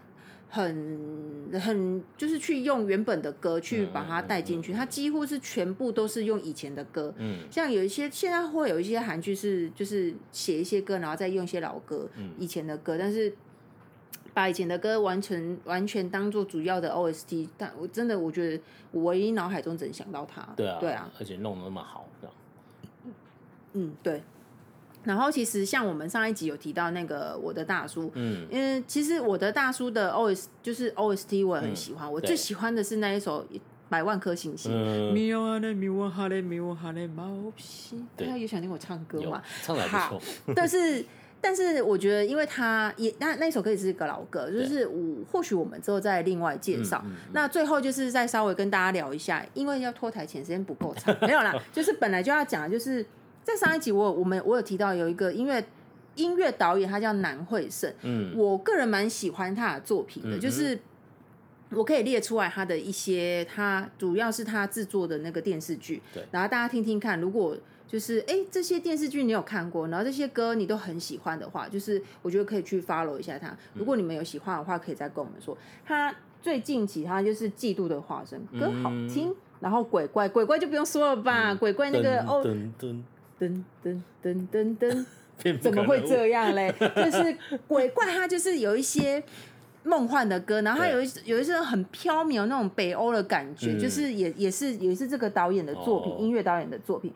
很很就是去用原本的歌去把它带进去，他几乎是全部都是用以前的歌。嗯。像有一些现在会有一些韩剧是就是写一些歌，然后再用一些老歌，嗯。以前的歌，但是把以前的歌完全完全当做主要的 OST，但我真的我觉得我唯一脑海中只能想到他。对啊，对啊，，而且弄得那么好，这样嗯，对。然后其实像我们上一集有提到那个我的大叔，嗯因为其实我的大叔的 OS 就是 OST 我也很喜欢，我最喜欢的是那一首《百万颗星星》。嘞咪哇哈嘞咪哇哈嘞毛皮，对大家有想听我唱歌有吗？唱的还不错，但是但是我觉得，因为他也那那首歌也是一个老歌，就是我或许我们之后再另外介绍。那最后就是再稍微跟大家聊一下，因为要脱台前时间不够长，没有啦，就是本来就要讲，就是在上一集我我们我有提到有一个音乐音乐导演，他叫南惠胜，嗯，我个人蛮喜欢他的作品的，就是我可以列出来他的一些，他主要是他制作的那个电视剧，对然后大家听听看，如果。就是哎，这些电视剧你有看过，然后这些歌你都很喜欢的话，就是我觉得可以去 follow 一下他。如果你们有喜欢的话，可以再跟我们说。他最近其他就是《嫉妒的化身》，歌好听，嗯、然后鬼怪鬼怪就不用说了吧，嗯、鬼怪那个哦，噔噔噔噔噔噔噔，噔 怎么会这样嘞？就是鬼怪，他就是有一些梦幻的歌，然后他有一有一些很飘渺那种北欧的感觉，嗯、就是也也是也是这个导演的作品，哦、音乐导演的作品。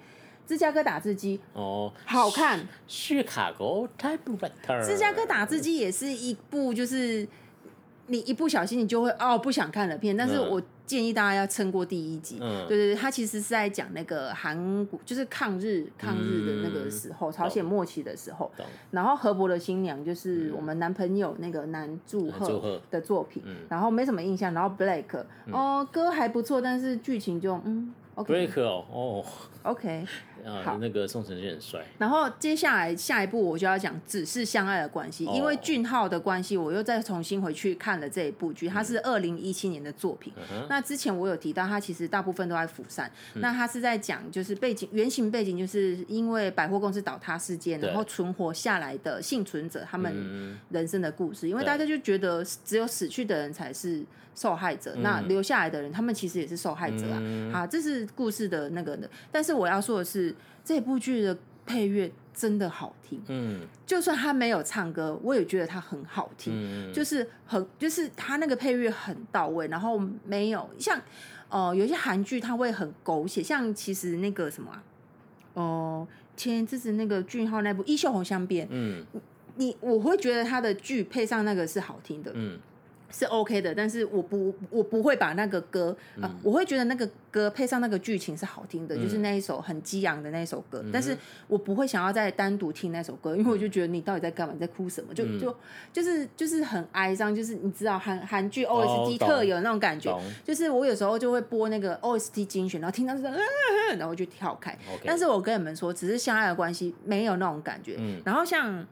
芝加哥打字机哦，好看。雪卡哥太不白特。芝加哥打字机也是一部，就是你一不小心你就会哦不想看的片。但是我建议大家要撑过第一集。嗯，对对对，他其实是在讲那个韩国，就是抗日抗日的那个时候，嗯、朝鲜末期的时候。然后河伯的新娘就是我们男朋友那个南柱赫的作品。嗯、然后没什么印象。然后 Blake 哦歌还不错，但是剧情就嗯。Okay. Blake 哦哦，OK。好，那个宋承宪很帅。然后接下来下一步我就要讲《只是相爱的关系》，因为俊浩的关系，我又再重新回去看了这一部剧。它是二零一七年的作品。那之前我有提到，它其实大部分都在釜山。那它是在讲，就是背景原型背景，就是因为百货公司倒塌事件，然后存活下来的幸存者他们人生的故事。因为大家就觉得只有死去的人才是受害者，那留下来的人，他们其实也是受害者啊。好，这是故事的那个的。但是我要说的是。这部剧的配乐真的好听，嗯，就算他没有唱歌，我也觉得他很好听，嗯，就是很，就是他那个配乐很到位，然后没有像，呃，有些韩剧他会很狗血，像其实那个什么、啊，哦、呃，前阵子那个俊浩那部《衣袖红镶边》，嗯，你我会觉得他的剧配上那个是好听的，嗯。是 OK 的，但是我不我不会把那个歌啊、呃，我会觉得那个歌配上那个剧情是好听的，嗯、就是那一首很激昂的那一首歌，嗯、但是我不会想要再单独听那首歌，因为我就觉得你到底在干嘛，你在哭什么？就就就是就是很哀伤，就是你知道韩韩剧 OST 特有那种感觉，就是我有时候就会播那个 OST 精选，然后听到这个，然后我就跳开。Okay. 但是我跟你们说，只是相爱的关系，没有那种感觉。嗯、然后像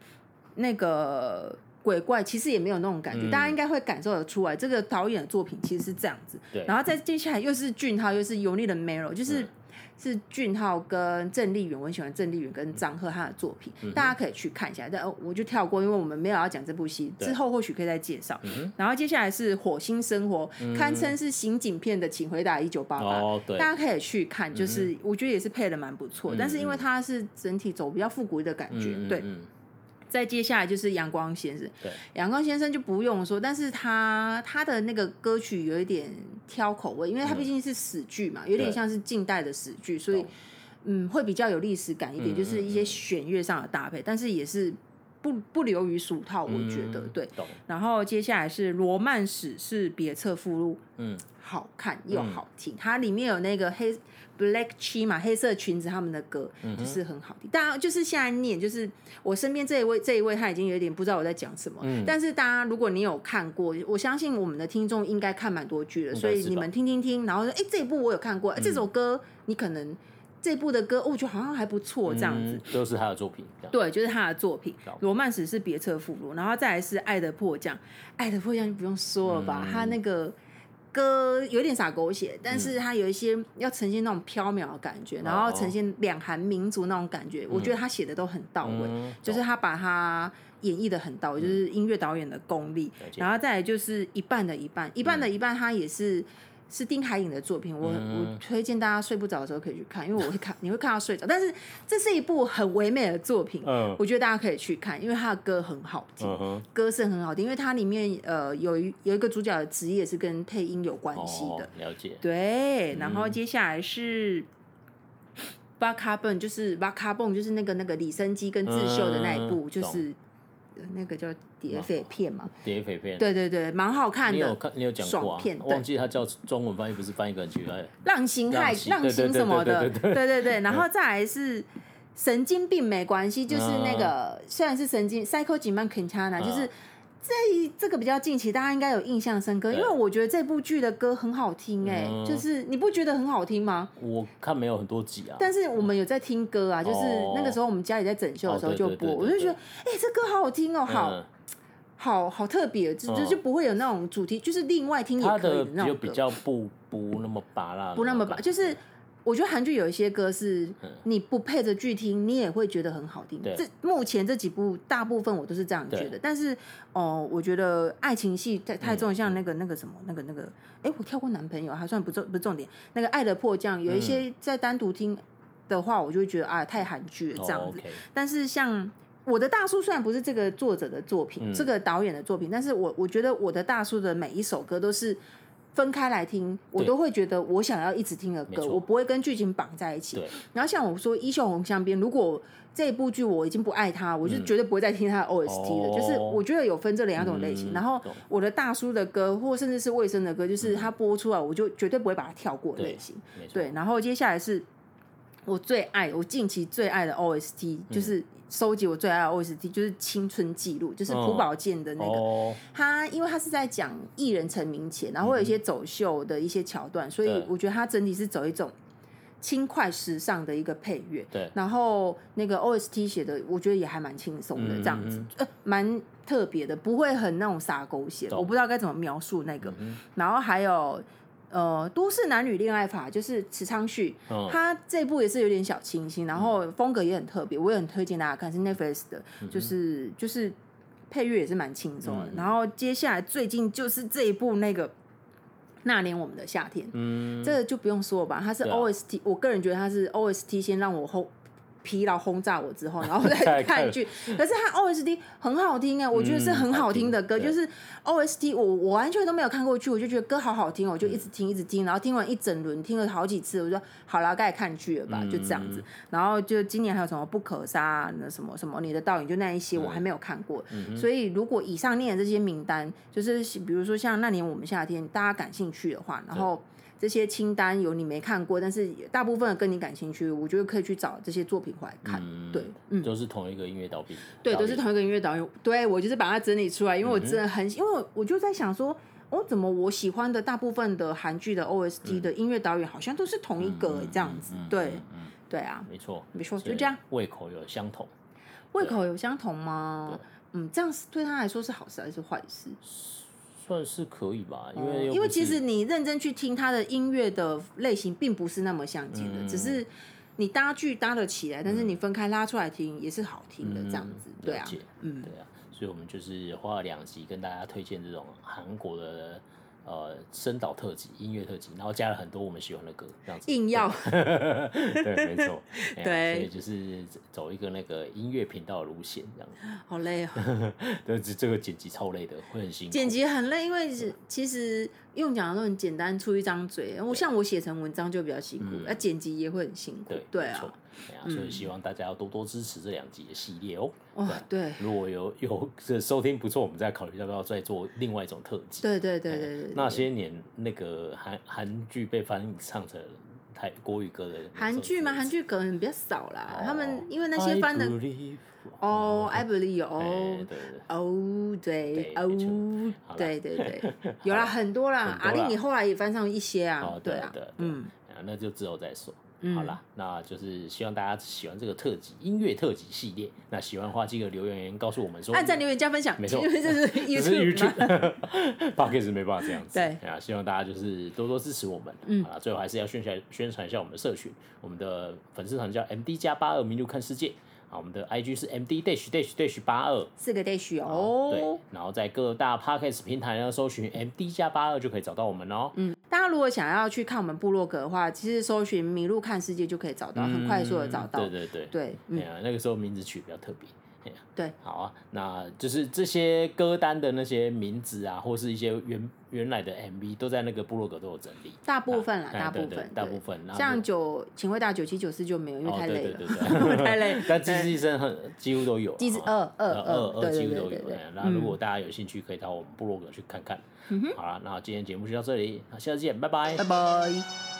那个。鬼怪其实也没有那种感觉，嗯、大家应该会感受得出来，这个导演的作品其实是这样子。对然后再接下来又是俊浩，又是油腻的 Mero，就是、嗯、是俊浩跟郑丽媛，我很喜欢郑丽媛跟张赫他的作品，嗯、大家可以去看一下。但哦，我就跳过，因为我们没有要讲这部戏，之后或许可以再介绍。嗯、然后接下来是火星生活，嗯、堪称是刑警片的，请回答一九八八，大家可以去看，就是我觉得也是配的蛮不错，嗯、但是因为它是整体走比较复古的感觉，嗯、对。再接下来就是阳光先生，对，阳光先生就不用说，但是他他的那个歌曲有一点挑口味，因为他毕竟是史剧嘛，有点像是近代的史剧，所以嗯，会比较有历史感一点，就是一些弦乐上的搭配，但是也是不不流于俗套，我觉得对。然后接下来是罗曼史是别册附录，嗯，好看又好听，它里面有那个黑。Black Chi 嘛，黑色裙子，他们的歌就是很好听。大家就是现在念，就是我身边这一位，这一位他已经有点不知道我在讲什么。嗯、但是大家如果你有看过，我相信我们的听众应该看蛮多剧了，所以你们听听听，然后说，哎、欸，这一部我有看过，嗯、这首歌你可能这一部的歌，我觉得好像还不错，这样子。都是他的作品。对，就是他的作品。罗曼史是别册附录，然后再来是爱的迫降，爱的迫降就不用说了吧，嗯、他那个。歌有点洒狗血，但是它有一些要呈现那种飘渺的感觉，嗯、然后呈现两韩民族那种感觉，嗯、我觉得他写的都很到位，嗯、就是他把它演绎的很到位，嗯、就是音乐导演的功力，嗯、然后再来就是一半的一半，一半的一半，他也是。是丁海颖的作品，我我推荐大家睡不着的时候可以去看，因为我会看，你会看到睡着。但是这是一部很唯美的作品，嗯，我觉得大家可以去看，因为他的歌很好听，嗯、歌声很好听，因为它里面呃有一有一个主角的职业是跟配音有关系的，哦，了解。对，然后接下来是巴卡蹦，就是巴卡蹦，就是那个那个李生基跟智秀的那一部，嗯、就是。那个叫谍匪片嘛？谍匪片，对对对，蛮好看的。你有看？你有讲过啊？片忘记它叫中文翻译，不是翻译个很奇怪。浪心害，浪心什么的？对对对。然后再来是神经病没关系，就是那个、嗯、虽然是神经 Psycho Jiman Quintana，、嗯、就是这这个比较近期，大家应该有印象深刻，因为我觉得这部剧的歌很好听哎、欸，嗯、就是你不觉得很好听吗？我看没有很多集啊，但是我们有在听歌啊，就是那个时候我们家里在整修的时候就播，我就觉得哎、欸，这歌好好听哦、喔，好。嗯好好特别，就就就不会有那种主题，就是另外听也可以的那种歌。就比较不不那么拔辣，不那么拔，就是我觉得韩剧有一些歌是你不配着剧听，你也会觉得很好听。这目前这几部大部分我都是这样觉得，但是哦，我觉得爱情戏太太重，像那个那个什么那个那个，哎，我跳过男朋友还算不重不是重点。那个爱的迫降有一些在单独听的话，我就会觉得啊太韩剧了这样子。但是像。我的大叔虽然不是这个作者的作品，嗯、这个导演的作品，但是我我觉得我的大叔的每一首歌都是分开来听，我都会觉得我想要一直听的歌，我不会跟剧情绑在一起。然后像我说《衣袖红镶边》，如果这部剧我已经不爱他，我就绝对不会再听他的 OST 了。嗯、就是我觉得有分这两种类型。嗯、然后我的大叔的歌，或甚至是魏生的歌，就是他播出来，我就绝对不会把它跳过的类型。对，对，然后接下来是我最爱，我近期最爱的 OST，就是。收集我最爱的 OST 就是《青春记录》，就是朴宝剑的那个。哦、他因为他是在讲艺人成名前，然后会有一些走秀的一些桥段，嗯、所以我觉得他整体是走一种轻快时尚的一个配乐。对。然后那个 OST 写的，我觉得也还蛮轻松的，这样子，呃，蛮特别的，不会很那种洒狗血。我不知道该怎么描述那个。嗯、然后还有。呃，都市男女恋爱法就是池昌旭，嗯、他这部也是有点小清新，然后风格也很特别，我也很推荐大家看，是 Netflix 的，就是就是配乐也是蛮轻松的。嗯、然后接下来最近就是这一部那个那年我们的夏天，嗯，这个就不用说了吧，它是 OST，、啊、我个人觉得它是 OST 先让我后。疲劳轰炸我之后，然后再看剧。可是它 OST 很好听哎，我觉得是很好听的歌。就是 OST，我我完全都没有看过剧，我就觉得歌好好听，我就一直听一直听，然后听完一整轮，听了好几次，我就说好了，该看剧了吧，就这样子。然后就今年还有什么不可杀那什么什么你的倒影，就那一些我还没有看过。所以如果以上念的这些名单，就是比如说像那年我们夏天，大家感兴趣的话，然后。这些清单有你没看过，但是大部分跟你感兴趣，我觉得可以去找这些作品回来看。嗯、对，嗯，都是同一个音乐导演。对，都是同一个音乐导演。对，我就是把它整理出来，因为我真的很，嗯、因为我就在想说，哦，怎么我喜欢的大部分的韩剧的 OST 的音乐导演好像都是同一个这样子。对，对啊，没错，没错，就这样。胃口有相同，胃口有相同吗？嗯，这样是对他来说是好事还是坏事？算是可以吧，因为因为其实你认真去听他的音乐的类型，并不是那么相近的，嗯、只是你搭剧搭得起来，嗯、但是你分开拉出来听也是好听的这样子，嗯、对啊，嗯，对啊，所以我们就是花了两集跟大家推荐这种韩国的。呃，声导特辑、音乐特辑，然后加了很多我们喜欢的歌，这样子。硬要。对，没错。对。所以就是走一个那个音乐频道的路线，这样子。好累哦。对，这这个剪辑超累的，会很辛苦。剪辑很累，因为其实用讲的都很简单，出一张嘴。我像我写成文章就比较辛苦，那剪辑也会很辛苦。对，对啊。所以希望大家要多多支持这两集的系列哦。哦，对。如果有有这收听不错，我们再考虑要不要再做另外一种特辑。对对对对对。那些年那个韩韩剧被翻译唱成台国语歌的韩剧吗？韩剧可能比较少啦。他们因为那些翻的哦，I believe 哦，哦对哦，对对对，有啦很多啦。阿丽，你后来也翻上一些啊？对啊，嗯，那就之后再说。好啦，那就是希望大家喜欢这个特辑音乐特辑系列。那喜欢的话，记得留言告诉我们说，按赞、留言、加分享。没错，因为这是 YouTube。Podcast 没办法这样子。对啊，希望大家就是多多支持我们。嗯，好了，最后还是要宣传宣传一下我们的社群，我们的粉丝团叫 MD 加八二迷路看世界。啊，我们的 IG 是 MD dash dash dash 八二，四个 dash 哦。对，然后在各大 Podcast 平台呢，搜寻 MD 加八二就可以找到我们哦。嗯，如果想要去看我们部落格的话，其实搜寻“迷路看世界”就可以找到，很快速的找到。对对对对，嗯，那个时候名字取比较特别。对，好啊，那就是这些歌单的那些名字啊，或是一些原原来的 MV 都在那个部落格都有整理，大部分啦，大部分，大部分。像九，请回答九七九四就没有，因为 太累了，太累。但机智医生很几乎都有，机智二二二二几乎都有。那如果大家有兴趣，可以到我们部落格去看看。好了，那今天节目就到这里，那下次见，拜拜，拜拜。